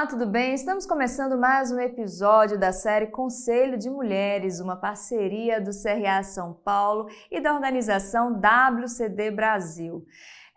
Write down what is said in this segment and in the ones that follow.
Olá, tudo bem? Estamos começando mais um episódio da série Conselho de Mulheres, uma parceria do CRA São Paulo e da organização WCD Brasil.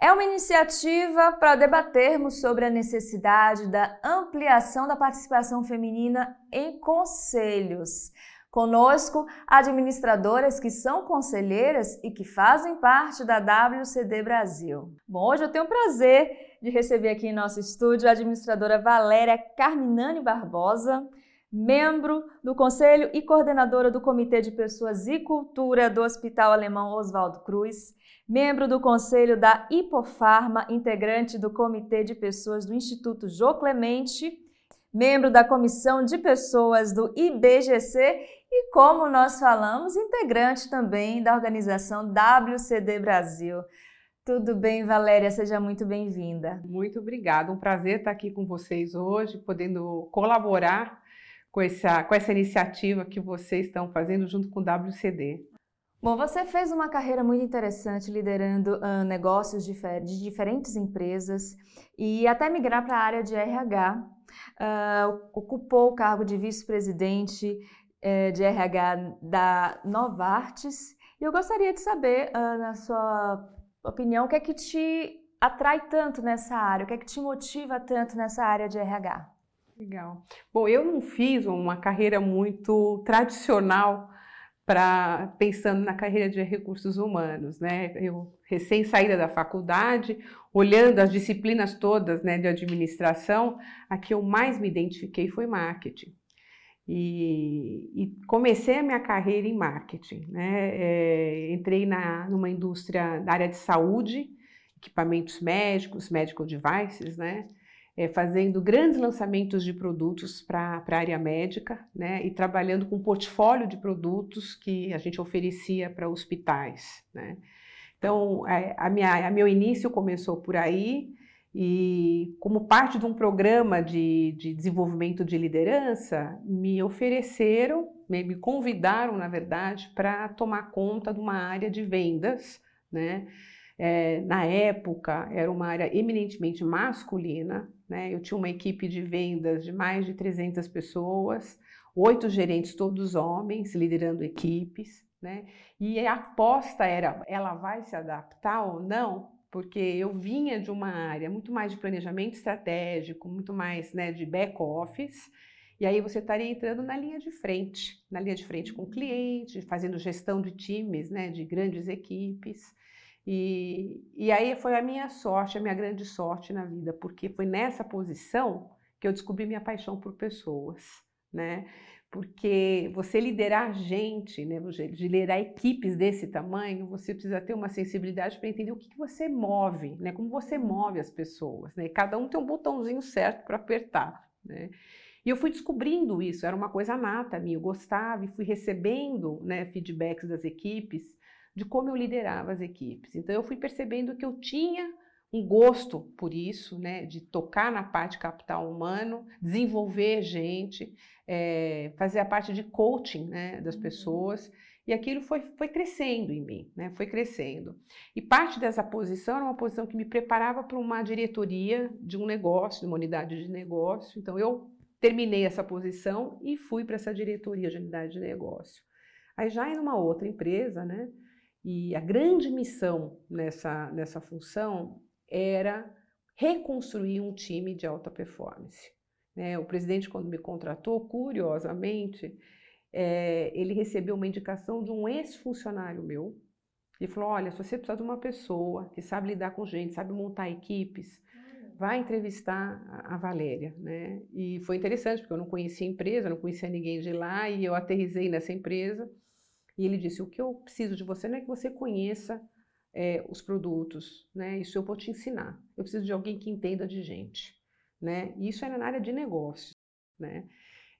É uma iniciativa para debatermos sobre a necessidade da ampliação da participação feminina em conselhos. Conosco, administradoras que são conselheiras e que fazem parte da WCD Brasil. Bom, hoje eu tenho o prazer de receber aqui em nosso estúdio a administradora Valéria Carminani Barbosa, membro do Conselho e coordenadora do Comitê de Pessoas e Cultura do Hospital Alemão Oswaldo Cruz, membro do Conselho da Hipofarma, integrante do Comitê de Pessoas do Instituto Jô Clemente, membro da Comissão de Pessoas do IBGC e, como nós falamos, integrante também da organização WCD Brasil. Tudo bem, Valéria? Seja muito bem-vinda. Muito obrigada. Um prazer estar aqui com vocês hoje, podendo colaborar com essa, com essa iniciativa que vocês estão fazendo junto com o WCD. Bom, você fez uma carreira muito interessante liderando uh, negócios de, de, diferentes empresas e até migrar para a área de RH. Uh, ah, ocupou o cargo de vice-presidente uh, de RH da Novartis. E eu gostaria de saber, uh, na sua opinião, o que é que te atrai tanto nessa área? O que é que te motiva tanto nessa área de RH? Legal. Bom, eu não fiz uma carreira muito tradicional para pensando na carreira de recursos humanos, né? Eu recém saída da faculdade, olhando as disciplinas todas, né, de administração, a que eu mais me identifiquei foi marketing. E, e comecei a minha carreira em marketing, né? É, entrei na numa indústria da área de saúde, equipamentos médicos, medical devices, né? é, fazendo grandes lançamentos de produtos para a área médica, né, e trabalhando com um portfólio de produtos que a gente oferecia para hospitais. Né. Então, a, a, minha, a meu início começou por aí, e como parte de um programa de, de desenvolvimento de liderança, me ofereceram, me, me convidaram, na verdade, para tomar conta de uma área de vendas, né, é, na época era uma área eminentemente masculina, né? eu tinha uma equipe de vendas de mais de 300 pessoas, oito gerentes, todos homens, liderando equipes, né? e a aposta era, ela vai se adaptar ou não? Porque eu vinha de uma área muito mais de planejamento estratégico, muito mais né, de back-office, e aí você estaria entrando na linha de frente, na linha de frente com o cliente, fazendo gestão de times, né, de grandes equipes. E, e aí foi a minha sorte, a minha grande sorte na vida, porque foi nessa posição que eu descobri minha paixão por pessoas, né? Porque você liderar gente, né, de liderar equipes desse tamanho, você precisa ter uma sensibilidade para entender o que, que você move, né? Como você move as pessoas, né? Cada um tem um botãozinho certo para apertar, né? E eu fui descobrindo isso, era uma coisa nata minha, eu gostava e fui recebendo né, feedbacks das equipes de como eu liderava as equipes. Então eu fui percebendo que eu tinha um gosto por isso, né, de tocar na parte capital humano, desenvolver gente, é, fazer a parte de coaching né, das uhum. pessoas. E aquilo foi, foi crescendo em mim, né? foi crescendo. E parte dessa posição era uma posição que me preparava para uma diretoria de um negócio, de uma unidade de negócio. Então eu terminei essa posição e fui para essa diretoria de unidade de negócio. Aí já em uma outra empresa, né? E a grande missão nessa, nessa função era reconstruir um time de alta performance. Né? O presidente, quando me contratou, curiosamente, é, ele recebeu uma indicação de um ex-funcionário meu. Ele falou: Olha, se você precisar de uma pessoa que sabe lidar com gente, sabe montar equipes, vai entrevistar a, a Valéria. Né? E foi interessante, porque eu não conhecia a empresa, não conhecia ninguém de lá, e eu aterrisei nessa empresa. E ele disse: O que eu preciso de você não é que você conheça é, os produtos, né? Isso eu vou te ensinar. Eu preciso de alguém que entenda de gente, né? E isso era na área de negócios, né?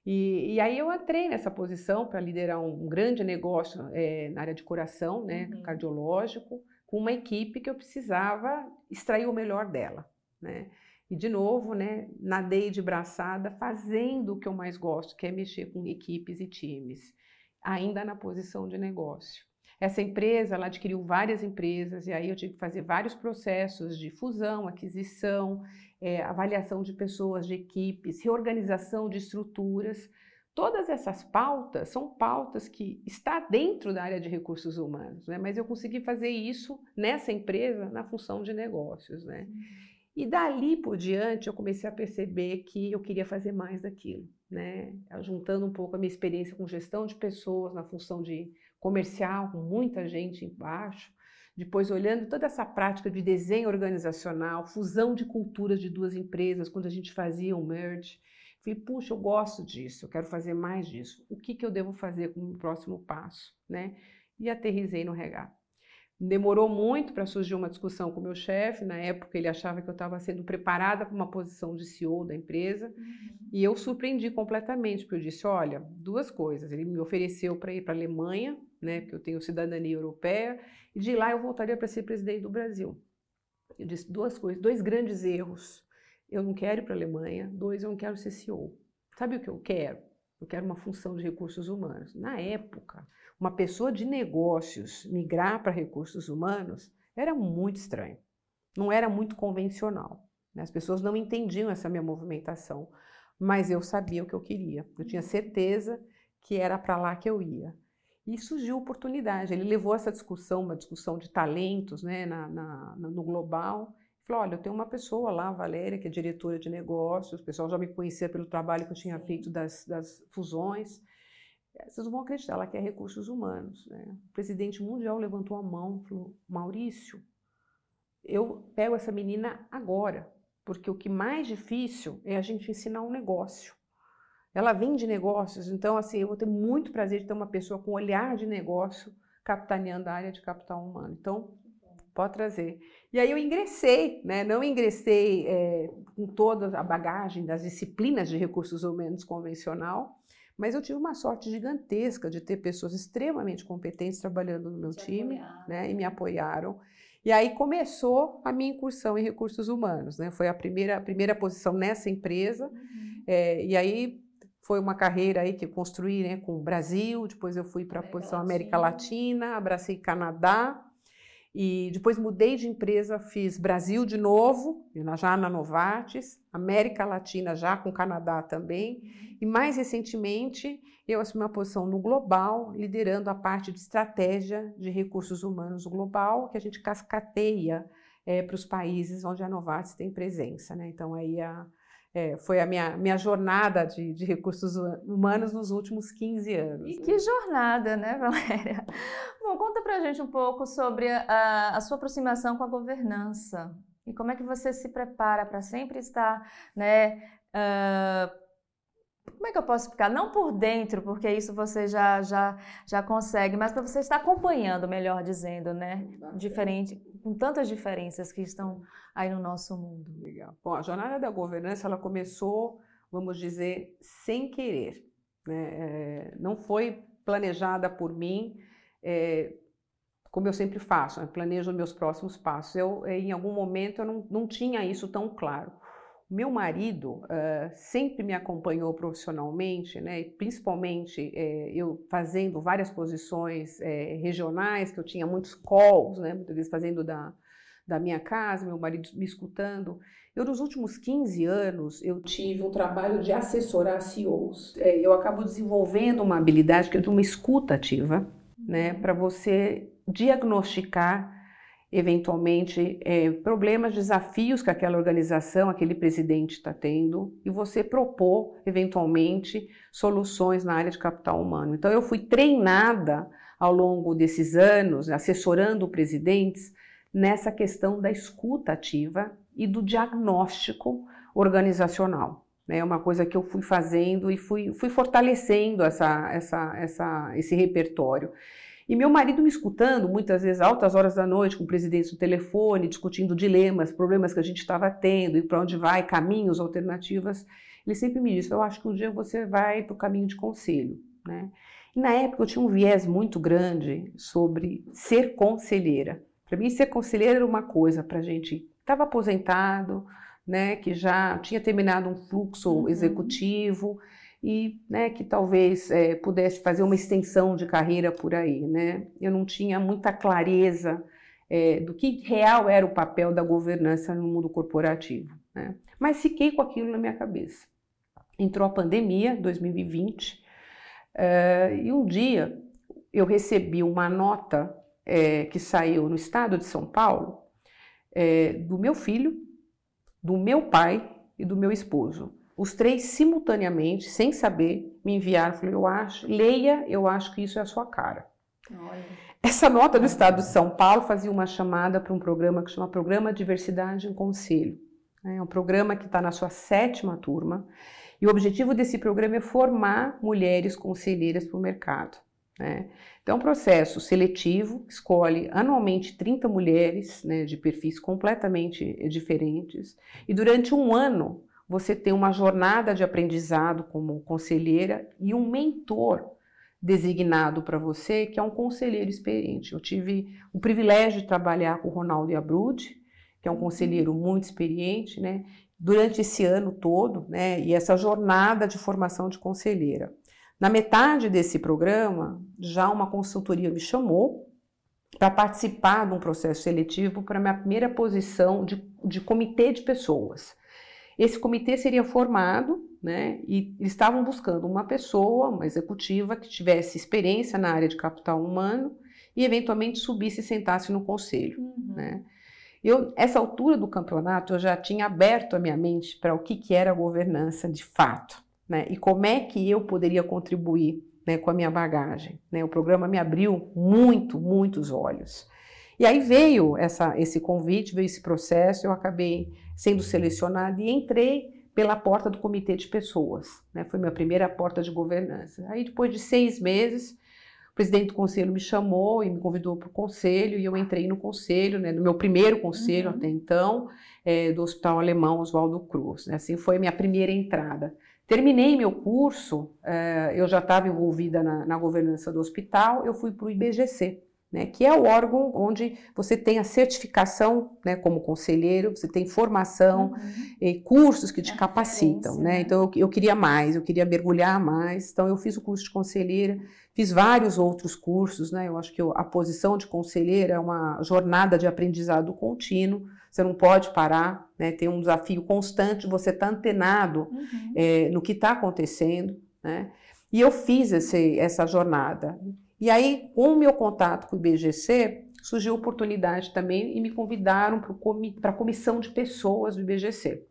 E, e aí eu entrei nessa posição para liderar um, um, grande negócio é, na área de coração, né? Uhum. Cardiológico, com uma equipe que eu precisava extrair o melhor dela, né? E de novo, né, nadei de braçada fazendo o que eu mais gosto, que é mexer com equipes e times ainda na posição de negócio. Essa empresa, ela adquiriu várias empresas e aí eu tive que fazer vários processos de fusão, aquisição, é, avaliação de pessoas, de equipes, reorganização de estruturas. Todas essas pautas são pautas que está dentro da área de recursos humanos, né? mas eu consegui fazer isso nessa empresa na função de negócios. Né? E dali por diante eu comecei a perceber que eu queria fazer mais daquilo, né? Juntando um pouco a minha experiência com gestão de pessoas na função de comercial, com muita gente embaixo, depois olhando toda essa prática de desenho organizacional, fusão de culturas de duas empresas, quando a gente fazia um merge, falei, puxa, eu gosto disso, eu quero fazer mais disso. O que, que eu devo fazer como próximo passo, né? E aterrisei no regato. Demorou muito para surgir uma discussão com o meu chefe. Na época, ele achava que eu estava sendo preparada para uma posição de CEO da empresa. Uhum. E eu surpreendi completamente, porque eu disse: olha, duas coisas. Ele me ofereceu para ir para a Alemanha, né, porque eu tenho cidadania europeia, e de lá eu voltaria para ser presidente do Brasil. Eu disse duas coisas, dois grandes erros. Eu não quero ir para a Alemanha. Dois, eu não quero ser CEO. Sabe o que eu quero? Eu quero uma função de recursos humanos. Na época, uma pessoa de negócios migrar para recursos humanos era muito estranho. Não era muito convencional. Né? As pessoas não entendiam essa minha movimentação, mas eu sabia o que eu queria. Eu tinha certeza que era para lá que eu ia. E surgiu oportunidade. Ele levou essa discussão, uma discussão de talentos né, na, na, no global. Falou: olha, eu tenho uma pessoa lá, a Valéria, que é diretora de negócios. O pessoal já me conhecia pelo trabalho que eu tinha feito das, das fusões. Vocês não vão acreditar, ela quer recursos humanos. Né? O presidente mundial levantou a mão e falou: Maurício, eu pego essa menina agora, porque o que mais difícil é a gente ensinar um negócio. Ela vem de negócios, então assim, eu vou ter muito prazer de ter uma pessoa com olhar de negócio capitaneando a área de capital humano. Então, pode trazer. E aí eu ingressei, né? não ingressei é, com toda a bagagem das disciplinas de recursos humanos convencional, mas eu tive uma sorte gigantesca de ter pessoas extremamente competentes trabalhando no meu Te time, né, e me apoiaram. E aí começou a minha incursão em recursos humanos, né? Foi a primeira, a primeira posição nessa empresa. Uhum. É, e aí foi uma carreira aí que eu construí, né, com o Brasil. Depois eu fui para a posição. América Latina, abracei Canadá. E depois mudei de empresa, fiz Brasil de novo, já na Novartis, América Latina já com Canadá também. E mais recentemente, eu assumi uma posição no Global, liderando a parte de estratégia de recursos humanos global, que a gente cascateia é, para os países onde a Novartis tem presença. Né? Então, aí a, é, foi a minha, minha jornada de, de, recursos humanos nos últimos 15 anos. E que jornada, né, Valéria? Bom, conta pra gente um pouco sobre a, a sua aproximação com a governança e como é que você se prepara para sempre estar, né, uh, como é que eu posso explicar? Não por dentro, porque isso você já já, já consegue, mas para você estar acompanhando, melhor dizendo, né? Diferente, com tantas diferenças que estão aí no nosso mundo. Legal. Bom, a jornada da governança ela começou, vamos dizer, sem querer. Né? É, não foi planejada por mim. É, como eu sempre faço, né? planejo meus próximos passos. Eu, em algum momento, eu não, não tinha isso tão claro. Meu marido uh, sempre me acompanhou profissionalmente, né, principalmente é, eu fazendo várias posições é, regionais, que eu tinha muitos calls, né, muitas vezes fazendo da, da minha casa, meu marido me escutando. Eu, nos últimos 15 anos, eu tive um trabalho de assessorar CEOs. É, eu acabo desenvolvendo uma habilidade que é de uma escuta ativa, né, para você diagnosticar eventualmente é, problemas, desafios que aquela organização, aquele presidente está tendo e você propor eventualmente soluções na área de capital humano. Então eu fui treinada ao longo desses anos, assessorando presidentes nessa questão da escuta ativa e do diagnóstico organizacional. É uma coisa que eu fui fazendo e fui, fui fortalecendo essa, essa, essa, esse repertório. E meu marido me escutando, muitas vezes altas horas da noite, com o presidente no telefone, discutindo dilemas, problemas que a gente estava tendo e para onde vai, caminhos, alternativas. Ele sempre me disse: Eu acho que um dia você vai para o caminho de conselho. Né? E na época eu tinha um viés muito grande sobre ser conselheira. Para mim, ser conselheira era uma coisa para a gente que estava aposentado, né, que já tinha terminado um fluxo uhum. executivo e né, que talvez é, pudesse fazer uma extensão de carreira por aí. Né? Eu não tinha muita clareza é, do que real era o papel da governança no mundo corporativo. Né? Mas fiquei com aquilo na minha cabeça. Entrou a pandemia, 2020, é, e um dia eu recebi uma nota é, que saiu no estado de São Paulo é, do meu filho, do meu pai e do meu esposo os três simultaneamente, sem saber, me enviaram. Falei, eu acho, leia, eu acho que isso é a sua cara. Olha. Essa nota do Estado de São Paulo fazia uma chamada para um programa que chama Programa Diversidade em Conselho. É um programa que está na sua sétima turma. E o objetivo desse programa é formar mulheres conselheiras para o mercado. Né? Então, é um processo seletivo, escolhe anualmente 30 mulheres né, de perfis completamente diferentes, e durante um ano você tem uma jornada de aprendizado como conselheira e um mentor designado para você, que é um conselheiro experiente. Eu tive o privilégio de trabalhar com o Ronaldo Iabrud, que é um conselheiro muito experiente, né? Durante esse ano todo, né? E essa jornada de formação de conselheira. Na metade desse programa, já uma consultoria me chamou para participar de um processo seletivo para minha primeira posição de, de comitê de pessoas. Esse comitê seria formado, né, e estavam buscando uma pessoa, uma executiva que tivesse experiência na área de capital humano e eventualmente subisse e sentasse no conselho, uhum. né. Eu, essa altura do campeonato, eu já tinha aberto a minha mente para o que, que era governança de fato, né, e como é que eu poderia contribuir né, com a minha bagagem. Né? O programa me abriu muito, muitos olhos. E aí veio essa, esse convite, veio esse processo, eu acabei sendo selecionada e entrei pela porta do comitê de pessoas. Né? Foi minha primeira porta de governança. Aí, depois de seis meses, o presidente do conselho me chamou e me convidou para o conselho, e eu entrei no conselho, né, no meu primeiro conselho uhum. até então, é, do Hospital Alemão Oswaldo Cruz. Né? Assim foi minha primeira entrada. Terminei meu curso, é, eu já estava envolvida na, na governança do hospital, eu fui para o IBGC, né, que é o órgão onde você tem a certificação né, como conselheiro, você tem formação uhum. e cursos que te é capacitam. Né? Então, eu, eu, queria mais, eu queria mergulhar mais. Então, eu fiz o curso de conselheira, fiz vários outros cursos. Né? Eu acho que eu, a posição de conselheira é uma jornada de aprendizado contínuo. Você não pode parar, né? tem um desafio constante, você está antenado uhum. é, no que está acontecendo. Né? E eu fiz esse, essa jornada. E aí, com o meu contato com o IBGC, surgiu a oportunidade também e me convidaram para a comissão de pessoas do IBGC.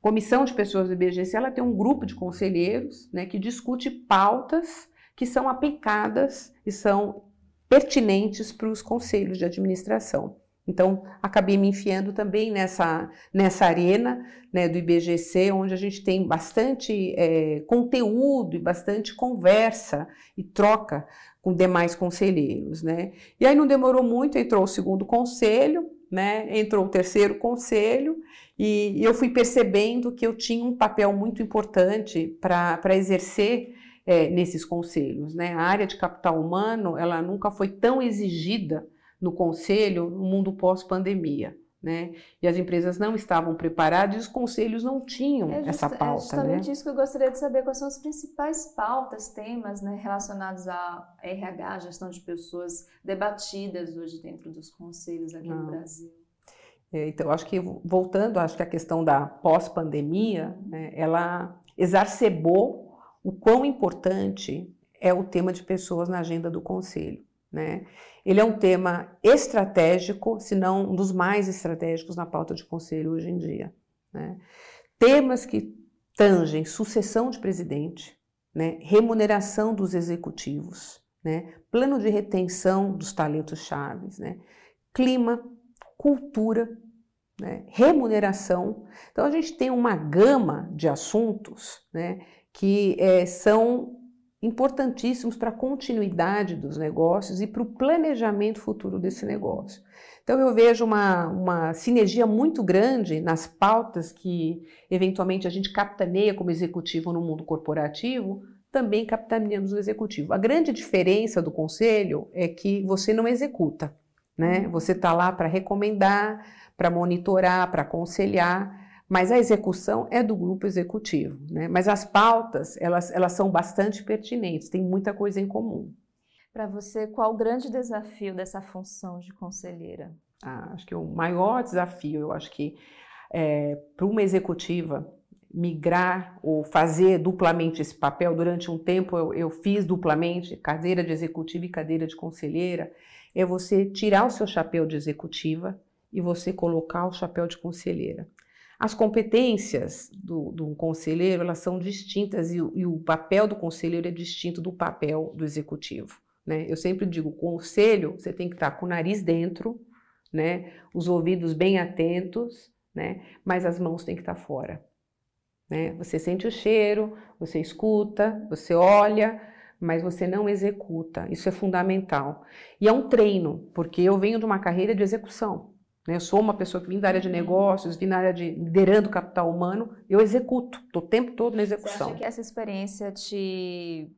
Comissão de pessoas do IBGC, ela tem um grupo de conselheiros né, que discute pautas que são aplicadas e são pertinentes para os conselhos de administração. Então, acabei me enfiando também nessa, nessa arena né, do IBGC, onde a gente tem bastante é, conteúdo e bastante conversa e troca com demais conselheiros, né? E aí não demorou muito, entrou o segundo conselho, né? Entrou o terceiro conselho e, e eu fui percebendo que eu tinha um papel muito importante para exercer é, nesses conselhos, né? A área de capital humano, ela nunca foi tão exigida no conselho no mundo pós-pandemia né? E as empresas não estavam preparadas e os conselhos não tinham é essa pauta. É justamente né? isso que eu gostaria de saber, quais são as principais pautas, temas né, relacionados a RH, gestão de pessoas, debatidas hoje dentro dos conselhos aqui não. no Brasil. É, então, acho que, voltando, acho que a questão da pós-pandemia, né, ela exacerbou o quão importante é o tema de pessoas na agenda do conselho. Né? Ele é um tema estratégico, se não um dos mais estratégicos na pauta de conselho hoje em dia. Né? Temas que tangem sucessão de presidente, né? remuneração dos executivos, né? plano de retenção dos talentos chaves, né? clima, cultura, né? remuneração. Então a gente tem uma gama de assuntos que é, são importantíssimos para a continuidade dos negócios e para o planejamento futuro desse negócio. Então, eu vejo uma, uma sinergia muito grande nas pautas que, eventualmente, a gente capitaneia como executivo no mundo corporativo, também capitaneamos no executivo. A grande diferença do conselho é que você não executa, né? Uhum. Você está lá para recomendar, para monitorar, para aconselhar, Mas a execução é do grupo executivo, né? Mas as pautas, elas, elas são bastante pertinentes, tem muita coisa em comum. Para você, qual o grande desafio dessa função de conselheira? Ah, acho que o maior desafio, eu acho que é, para uma executiva migrar ou fazer duplamente esse papel, durante um tempo eu, eu fiz duplamente, cadeira de executiva e cadeira de conselheira, é você tirar o seu chapéu de executiva e você colocar o chapéu de conselheira. As competências do, do conselheiro elas são distintas e, e, o papel do conselheiro é distinto do papel do executivo. Né? Eu sempre digo, conselho você tem que estar com o nariz dentro, né? os ouvidos bem atentos, né? mas as mãos têm que estar fora. Né? Você sente o cheiro, você escuta, você olha, mas você não executa. Isso é fundamental. E é um treino, porque eu venho de uma carreira de execução. Né? Eu sou uma pessoa que vim da área de negócios, vim da área de liderando capital humano, eu executo, estou o tempo todo na execução. Você acha que essa experiência te,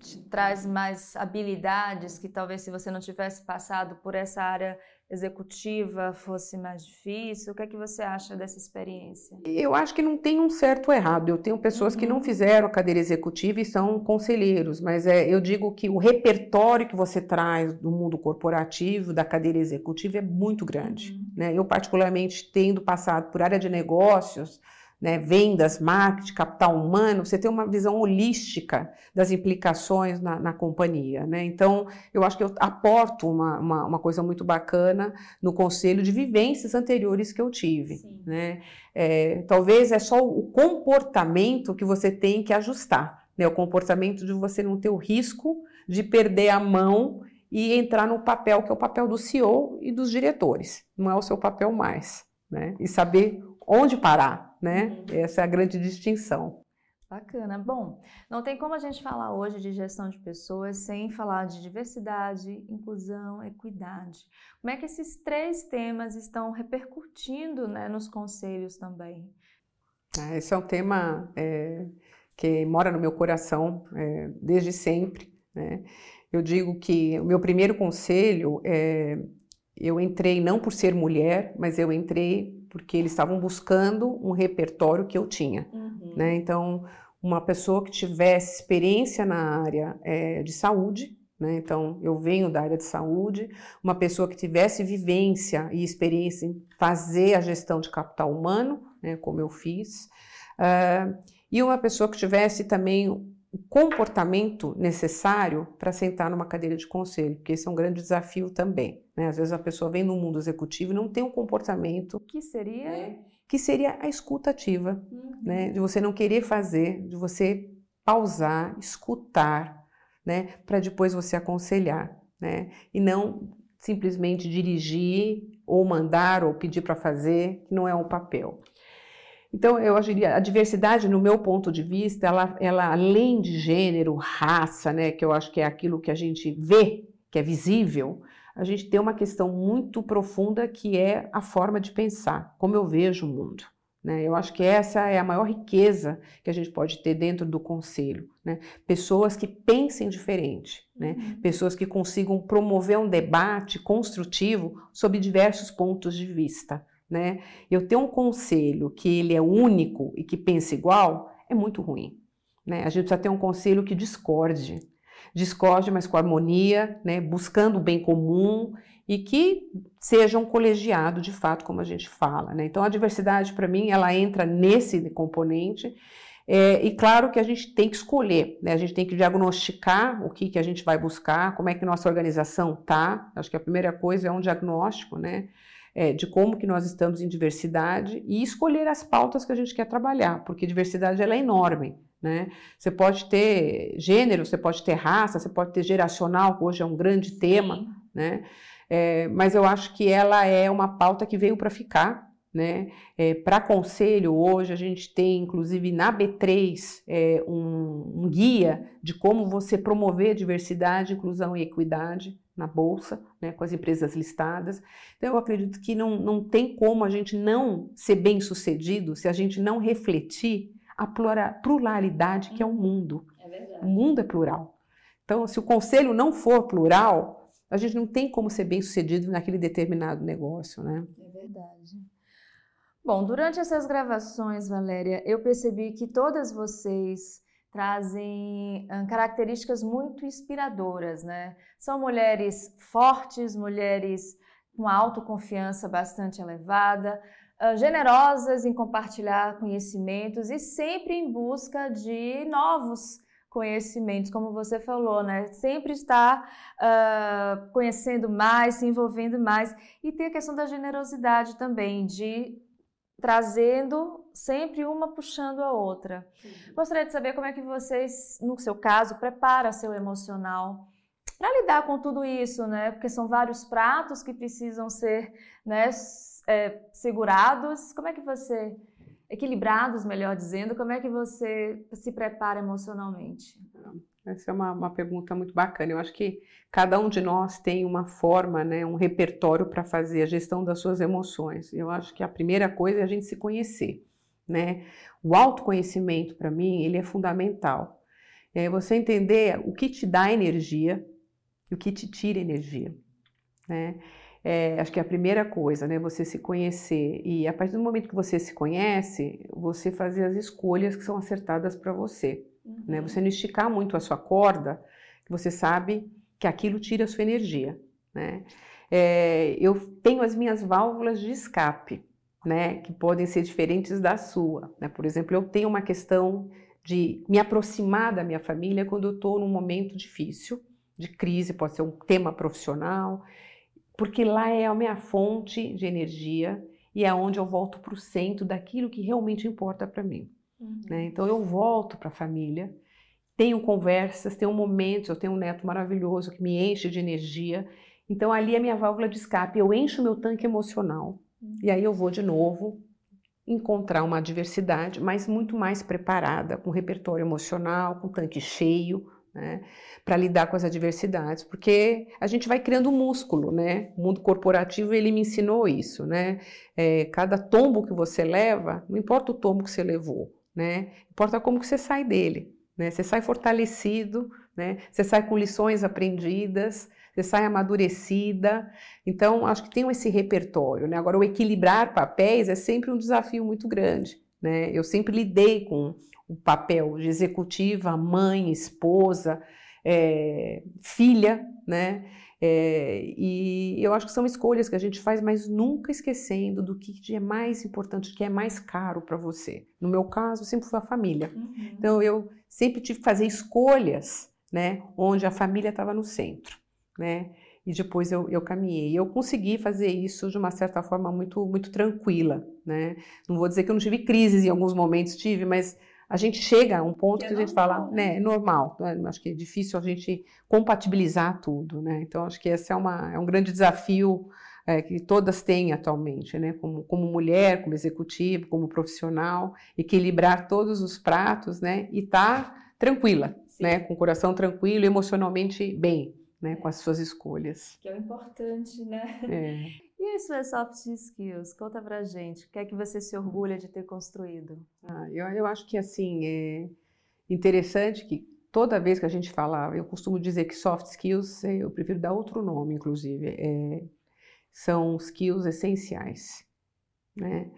te traz mais habilidades que talvez se você não tivesse passado por essa área executiva fosse mais difícil? O que é que você acha dessa experiência? Eu acho que não tem um certo ou errado. Eu tenho pessoas uhum. que não uhum. fizeram a cadeira executiva e são conselheiros, mas é, eu digo que o repertório que você traz do mundo corporativo, da cadeira executiva, é muito grande. Uhum. Né? Eu, particularmente, tendo passado por área de negócios, né, vendas, marketing, capital humano, você tem uma visão holística das implicações na, na companhia. Né? Então, eu acho que eu aporto uma, uma, uma, coisa muito bacana no conselho de vivências anteriores que eu tive. Né? É, talvez é só o comportamento que você tem que ajustar, né? o comportamento de você não ter o risco de perder a mão e entrar no papel que é o papel do CEO e dos diretores, não é o seu papel mais. Né? E saber onde parar, né? Essa é a grande distinção. Bacana. Bom, não tem como a gente falar hoje de gestão de pessoas sem falar de diversidade, inclusão, equidade. Como é que esses três temas estão repercutindo né, nos conselhos também? Ah, esse é um tema é, que mora no meu coração é, desde sempre. Né? Eu digo que o meu primeiro conselho, é, eu entrei não por ser mulher, mas eu entrei porque eles estavam buscando um repertório que eu tinha. Uhum. Né? Então, uma pessoa que tivesse experiência na área é, de saúde, né? então eu venho da área de saúde, uma pessoa que tivesse vivência e experiência em fazer a gestão de capital humano, né? como eu fiz, uh, e uma pessoa que tivesse também o comportamento necessário para sentar numa cadeira de conselho, porque esse é um grande desafio também. Né? Às vezes a pessoa vem no mundo executivo e não tem um comportamento que seria né? que seria a escuta ativa, uhum. né? de você não querer fazer, de você pausar, escutar, né? para depois você aconselhar, né? e não simplesmente dirigir ou mandar ou pedir para fazer, que não é um papel. Então, eu diria, a diversidade, no meu ponto de vista, ela, ela além de gênero, raça, né, que eu acho que é aquilo que a gente vê, que é visível, a gente tem uma questão muito profunda que é a forma de pensar, como eu vejo o mundo. Né? Eu acho que essa é a maior riqueza que a gente pode ter dentro do conselho. Né? Pessoas que pensem diferente, né? Uhum. pessoas que consigam promover um debate construtivo sobre diversos pontos de vista né? Eu ter um conselho que ele é único e que pensa igual é muito ruim, né? A gente precisa ter um conselho que discorde, discorde, mas com harmonia, né? Buscando o bem comum e que seja um colegiado de fato, como a gente fala, né? Então a diversidade para mim ela entra nesse componente é, e claro que a gente tem que escolher, né? a gente tem que diagnosticar o que, que a gente vai buscar, como é que nossa organização tá. Acho que a primeira coisa é um diagnóstico, né? É, de como que nós estamos em diversidade e escolher as pautas que a gente quer trabalhar, porque diversidade ela é enorme. Né? Você pode ter gênero, você pode ter raça, você pode ter geracional, que hoje é um grande tema, né? É, mas eu acho que ela é uma pauta que veio para ficar. Né? É, para conselho, hoje a gente tem, inclusive na B3, é, um, um, guia de como você promover diversidade, inclusão e equidade na bolsa, né, com as empresas listadas. Então, eu acredito que não, não tem como a gente não ser bem sucedido se a gente não refletir a pluralidade que é o mundo. É o mundo é plural. Então, se o conselho não for plural, a gente não tem como ser bem sucedido naquele determinado negócio, né? É verdade. Bom, durante essas gravações, Valéria, eu percebi que todas vocês trazem características muito inspiradoras, né? São mulheres fortes, mulheres com autoconfiança bastante elevada, generosas em compartilhar conhecimentos e sempre em busca de novos conhecimentos, como você falou, né? Sempre estar uh, conhecendo mais, se envolvendo mais. E tem a questão da generosidade também, de trazendo sempre uma puxando a outra. Uhum. Gostaria de saber como é que vocês, no seu caso, prepara seu emocional para lidar com tudo isso, né? Porque são vários pratos que precisam ser né, é, segurados. Como é que você equilibrados, melhor dizendo, como é que você se prepara emocionalmente? Essa é uma, uma pergunta muito bacana. Eu acho que cada um de nós tem uma forma, né, um repertório para fazer a gestão das suas emoções. Eu acho que a primeira coisa é a gente se conhecer, né? O autoconhecimento, para mim, ele é fundamental. É você entender o que te dá energia e o que te tira energia, né? É, acho que é a primeira coisa, né? Você se conhecer. E a partir do momento que você se conhece, você fazer as escolhas que são acertadas para você. Uhum. Né? Você não esticar muito a sua corda, que você sabe que aquilo tira a sua energia. Né? É, eu tenho as minhas válvulas de escape, né? Que podem ser diferentes da sua. Né? Por exemplo, eu tenho uma questão de me aproximar da minha família quando eu estou num momento difícil, de crise, pode ser um tema profissional porque lá é a minha fonte de energia e é onde eu volto para o centro daquilo que realmente importa para mim. Uhum. Né? Então eu volto para a família, tenho conversas, tenho momentos, eu tenho um neto maravilhoso que me enche de energia. Então ali é a minha válvula de escape, eu encho meu tanque emocional. E aí eu vou de novo encontrar uma adversidade, mas muito mais preparada, com repertório emocional, com tanque cheio, né, para lidar com as adversidades, porque a gente vai criando músculo, né? O mundo corporativo ele me ensinou isso, né? É, cada tombo que você leva, não importa o tombo que você levou, né? Importa como que você sai dele, né? Você sai fortalecido, né? Você sai com lições aprendidas, você sai amadurecida. Então, acho que tem esse repertório, né? Agora, o equilibrar papéis é sempre um desafio muito grande. Né? Eu sempre lidei com o papel de executiva, mãe, esposa, é, filha, né? É, e eu acho que são escolhas que a gente faz, mas nunca esquecendo do que é mais importante, que é mais caro para você. No meu caso, sempre foi a família. Uhum. Então eu sempre tive que fazer escolhas, né? Onde a família estava no centro, né? e depois eu, eu caminhei. Eu consegui fazer isso de uma certa forma muito, muito tranquila, né? Não vou dizer que eu não tive crises em alguns momentos, tive, mas a gente chega a um ponto que, que a gente normal, fala, né, é normal. Né? Acho que é difícil a gente compatibilizar tudo, né? Então acho que esse é, uma, é um grande desafio é, que todas têm atualmente, né? Como, como mulher, como executivo, como profissional, equilibrar todos os pratos, né? E estar tá tranquila, Sim. né? Com o coração tranquilo, emocionalmente bem né, com as suas escolhas. Que é o importante, né? É. E as suas soft skills? Conta pra gente. O que é que você se orgulha de ter construído? Ah, eu, eu acho que, assim, é interessante que toda vez que a gente fala, eu costumo dizer que soft skills, é, eu prefiro dar outro nome, inclusive, é, são skills essenciais, né?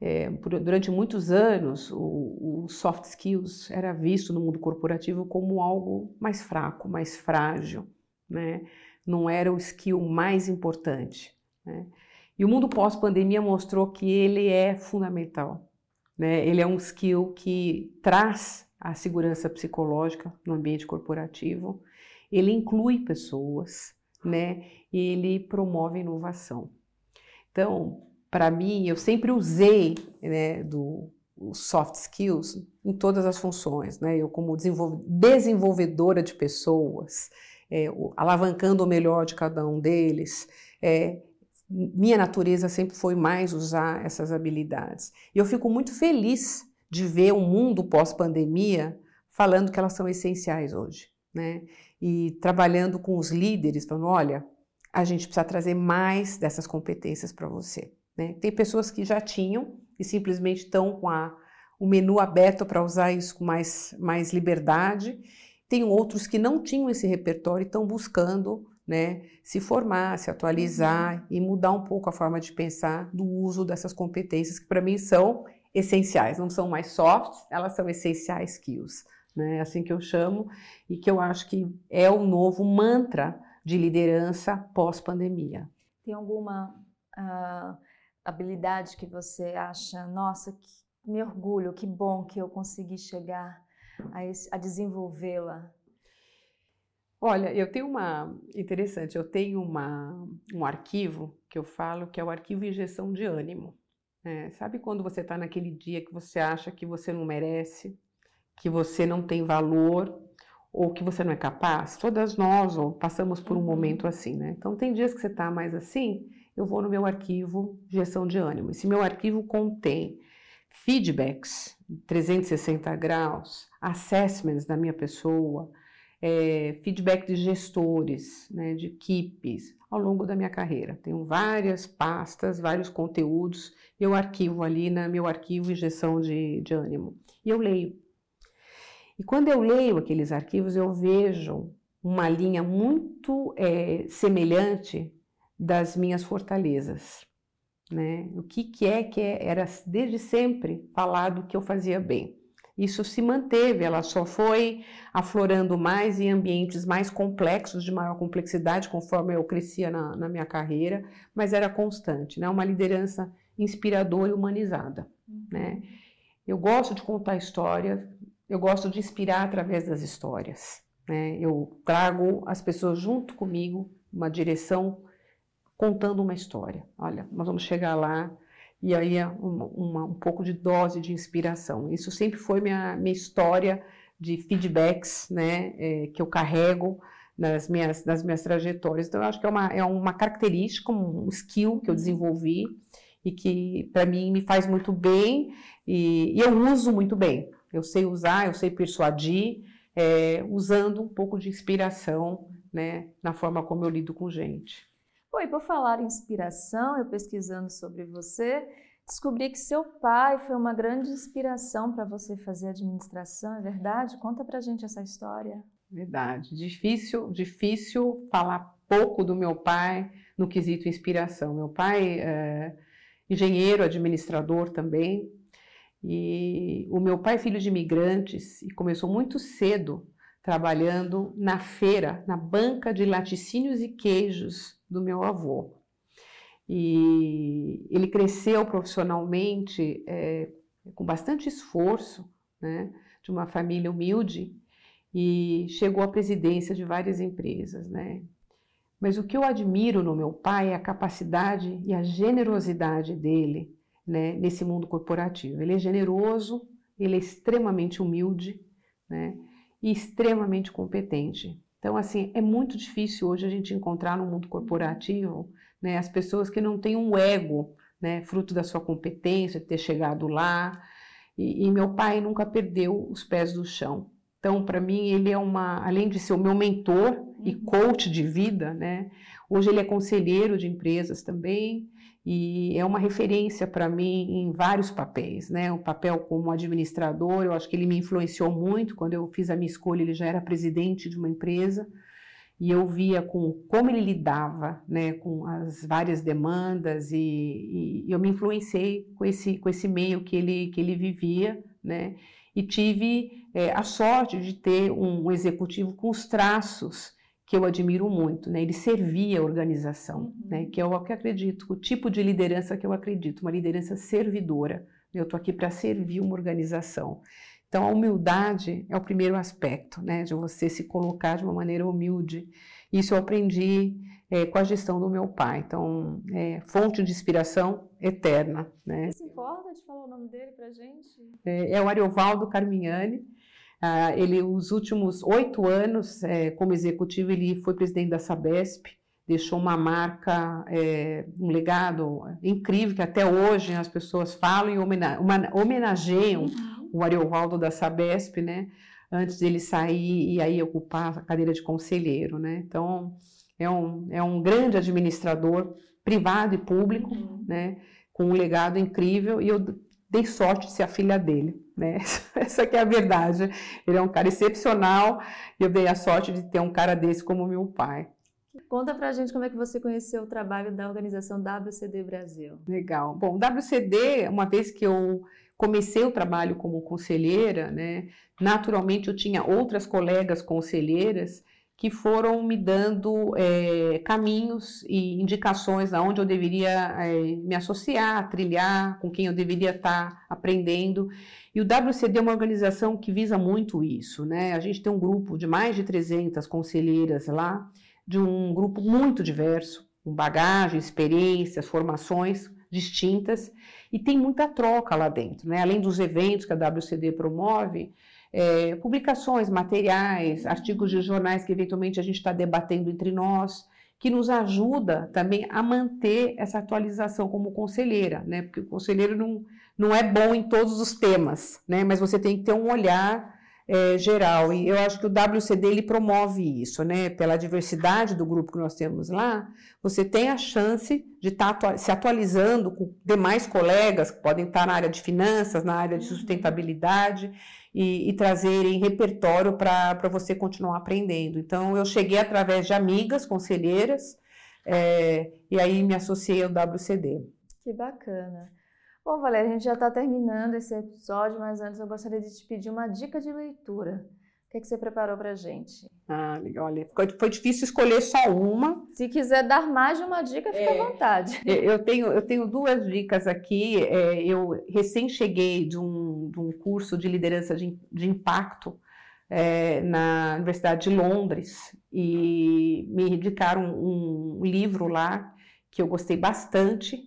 É, por, durante muitos anos, o, o, soft skills era visto no mundo corporativo como algo mais fraco, mais frágil né? Não era o skill mais importante. Né? E o mundo pós-pandemia mostrou que ele é fundamental. Né? Ele é um skill que traz a segurança psicológica no ambiente corporativo, ele inclui pessoas, né? E ele promove inovação. Então, para mim, eu sempre usei né, do soft skills em todas as funções, né? Eu como desenvolvedora de pessoas, é, alavancando o melhor de cada um deles. É, minha natureza sempre foi mais usar essas habilidades. E eu fico muito feliz de ver o mundo pós-pandemia falando que elas são essenciais hoje, né? E trabalhando com os líderes, falando: olha, a gente precisa trazer mais dessas competências para você. Né? Tem pessoas que já tinham e simplesmente estão com a, o menu aberto para usar isso com mais, mais liberdade, tem outros que não tinham esse repertório e estão buscando né, se formar, se atualizar uhum. e mudar um pouco a forma de pensar do uso dessas competências que para mim são essenciais, não são mais softs, elas são essenciais skills, né, é assim que eu chamo e que eu acho que é o novo mantra de liderança pós-pandemia. Tem alguma uh, habilidade que você acha, nossa, que me orgulho, que bom que eu consegui chegar a, a desenvolvê-la? Olha, eu tenho uma interessante, eu tenho uma, um arquivo que eu falo que é o arquivo injeção de ânimo. É, sabe quando você está naquele dia que você acha que você não merece, que você não tem valor ou que você não é capaz? Todas nós ou, passamos por um uhum. momento assim, né? Então tem dias que você está mais assim, eu vou no meu arquivo injeção de ânimo. Esse meu arquivo contém feedbacks 360 graus, assessments da minha pessoa, é, feedback de gestores, né, de equipes, ao longo da minha carreira. Tenho várias pastas, vários conteúdos, eu arquivo ali na meu arquivo injeção de, de ânimo. E eu leio. E quando eu leio aqueles arquivos, eu vejo uma linha muito é, semelhante das minhas fortalezas. Né? O que, que é que era desde sempre falado que eu fazia bem isso se manteve, ela só foi aflorando mais em ambientes mais complexos, de maior complexidade, conforme eu crescia na, na minha carreira, mas era constante, né? uma liderança inspiradora e humanizada. Uhum. Né? Eu gosto de contar histórias, eu gosto de inspirar através das histórias. Né? Eu trago as pessoas junto comigo, uma direção, contando uma história. Olha, nós vamos chegar lá, e aí é uma, uma, um pouco de dose de inspiração. Isso sempre foi minha, minha história de feedbacks, né, é, que eu carrego nas minhas, nas minhas trajetórias. Então, eu acho que é uma, é uma característica, um skill que eu desenvolvi e que, para mim, me faz muito bem e, e, eu uso muito bem. Eu sei usar, eu sei persuadir, é, usando um pouco de inspiração, né, na forma como eu lido com gente. E por falar em inspiração, eu pesquisando sobre você, descobri que seu pai foi uma grande inspiração para você fazer administração, é verdade? Conta pra gente essa história. Verdade. Difícil, difícil falar pouco do meu pai no quesito inspiração. Meu pai é engenheiro, administrador também, e o meu pai é filho de imigrantes e começou muito cedo trabalhando na feira, na banca de laticínios e queijos do meu avô. E ele cresceu profissionalmente é, com bastante esforço, né, de uma família humilde, e chegou à presidência de várias empresas, né. Mas o que eu admiro no meu pai é a capacidade e a generosidade dele, né, nesse mundo corporativo. Ele é generoso, ele é extremamente humilde, né, e extremamente competente. Então, assim, é muito difícil hoje a gente encontrar no mundo corporativo né, as pessoas que não têm um ego, né, fruto da sua competência, de ter chegado lá. E, e meu pai nunca perdeu os pés do chão. Então, para mim, ele é uma, além de ser o meu mentor e uhum. coach de vida, né? Hoje ele é conselheiro de empresas também e é uma referência para mim em vários papéis, né? O papel como administrador, eu acho que ele me influenciou muito. Quando eu fiz a minha escolha, ele já era presidente de uma empresa e eu via com como ele lidava, né, com as várias demandas e, e eu me influenciei com esse com esse meio que ele que ele vivia, né? E tive é, a sorte de ter um executivo com os traços que eu admiro muito, né? Ele servia a organização, uhum. né? Que é o que eu acredito, o tipo de liderança que eu acredito, uma liderança servidora. Eu estou aqui para servir uma organização. Então, a humildade é o primeiro aspecto, né? De você se colocar de uma maneira humilde. Isso eu aprendi é, com a gestão do meu pai. Então, é, fonte de inspiração eterna, né? Você se importa de falar o nome dele para gente? É, é o Ariovaldo Carmignani. Ah, ele, os últimos oito anos é, como executivo, ele foi presidente da Sabesp, deixou uma marca, é, um legado incrível que até hoje as pessoas falam e homenageiam uhum. o Ariovaldo da Sabesp, né? Antes dele sair e aí ocupar a cadeira de conselheiro, né? Então é um, é um grande administrador privado e público, uhum. né? Com um legado incrível e eu dei sorte de ser a filha dele, né? Essa que é a verdade. Ele é um cara excepcional e eu dei a sorte de ter um cara desse como meu pai. Conta pra gente como é que você conheceu o trabalho da organização WCD Brasil. Legal. Bom, WCD, uma vez que eu comecei o trabalho como conselheira, né, naturalmente eu tinha outras colegas conselheiras que foram me dando é, caminhos e indicações aonde eu deveria é, me associar, trilhar, com quem eu deveria estar aprendendo. E o WCD é uma organização que visa muito isso, né? A gente tem um grupo de mais de 300 conselheiras lá, de um grupo muito diverso, com bagagem, experiências, formações distintas, e tem muita troca lá dentro, né? Além dos eventos que a WCD promove, é, publicações, materiais, artigos de jornais que eventualmente a gente está debatendo entre nós, que nos ajuda também a manter essa atualização como conselheira, né? Porque o conselheiro não, não é bom em todos os temas, né? Mas você tem que ter um olhar é, geral. E eu acho que o WCD ele promove isso, né? Pela diversidade do grupo que nós temos lá, você tem a chance de estar tá se atualizando com demais colegas que podem estar na área de finanças, na área de uhum. sustentabilidade e, e trazerem repertório para você continuar aprendendo. Então, eu cheguei através de amigas conselheiras é, e aí me associei ao WCD. Que bacana. Bom, Valéria, a gente já está terminando esse episódio, mas antes eu gostaria de te pedir uma dica de leitura. O que, é que você preparou para a gente? Ah, legal. Olha, foi difícil escolher só uma. Se quiser dar mais de uma dica, fica é, à vontade. Eu tenho, eu tenho duas dicas aqui. É, eu recém cheguei de um, de um curso de liderança de, de impacto é, na Universidade de Londres e me indicaram um, um livro lá que eu gostei bastante,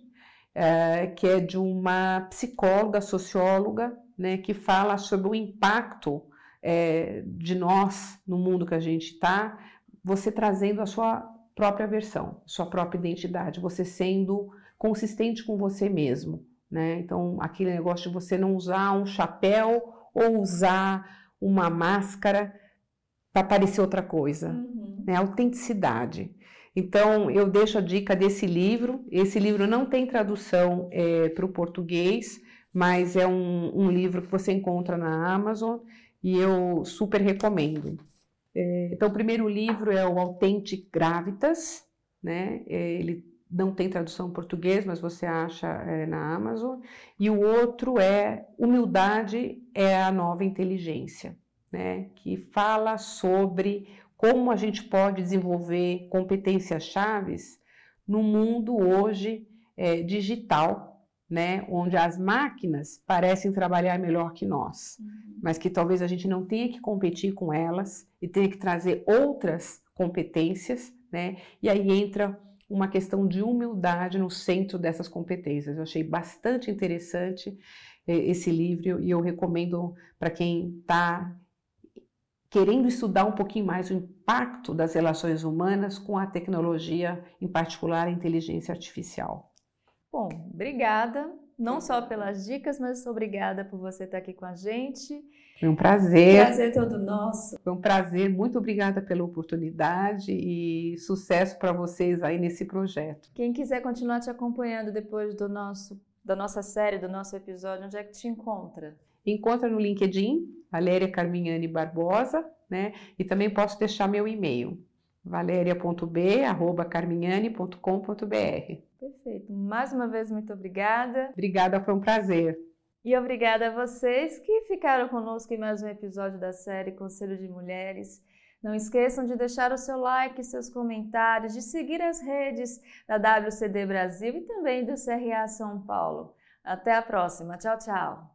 é, que é de uma psicóloga, socióloga, né, que fala sobre o impacto é, de nós no mundo que a gente está, você trazendo a sua própria versão, sua própria identidade, você sendo consistente com você mesmo. Né? Então, aquele negócio de você não usar um chapéu ou usar uma máscara para parecer outra coisa, uhum. né? Autenticidade. Então, eu deixo a dica desse livro. Esse livro não tem tradução é, para o português, mas é um, um, livro que você encontra na Amazon e eu super recomendo. É, então, o primeiro livro é o Authentic Gravitas, né? É, ele não tem tradução em português, mas você acha é, na Amazon. E o outro é Humildade é a Nova Inteligência, né? Que fala sobre como a gente pode desenvolver competências chaves no mundo hoje é, digital, né, onde as máquinas parecem trabalhar melhor que nós, uhum. mas que talvez a gente não tenha que competir com elas e tenha que trazer outras competências, né, e aí entra uma questão de humildade no centro dessas competências. Eu achei bastante interessante é, esse livro e eu recomendo para quem está querendo estudar um pouquinho mais o impacto das relações humanas com a tecnologia, em particular a inteligência artificial. Bom, obrigada, não só pelas dicas, mas obrigada por você estar aqui com a gente. Foi um prazer. Prazer todo nosso. Foi um prazer, muito obrigada pela oportunidade e sucesso para vocês aí nesse projeto. Quem quiser continuar te acompanhando depois do nosso da nossa série, do nosso episódio, onde é que te encontra? Encontra no LinkedIn, Valéria Carminhani Barbosa, né? E também posso deixar meu e-mail, valeria.b@carminhani.com.br. Perfeito. Mais uma vez muito obrigada. Obrigada, foi um prazer. E obrigada a vocês que ficaram conosco em mais um episódio da série Conselho de Mulheres. Não esqueçam de deixar o seu like, seus comentários, de seguir as redes da WCD Brasil e também do CRA São Paulo. Até a próxima. Tchau, tchau.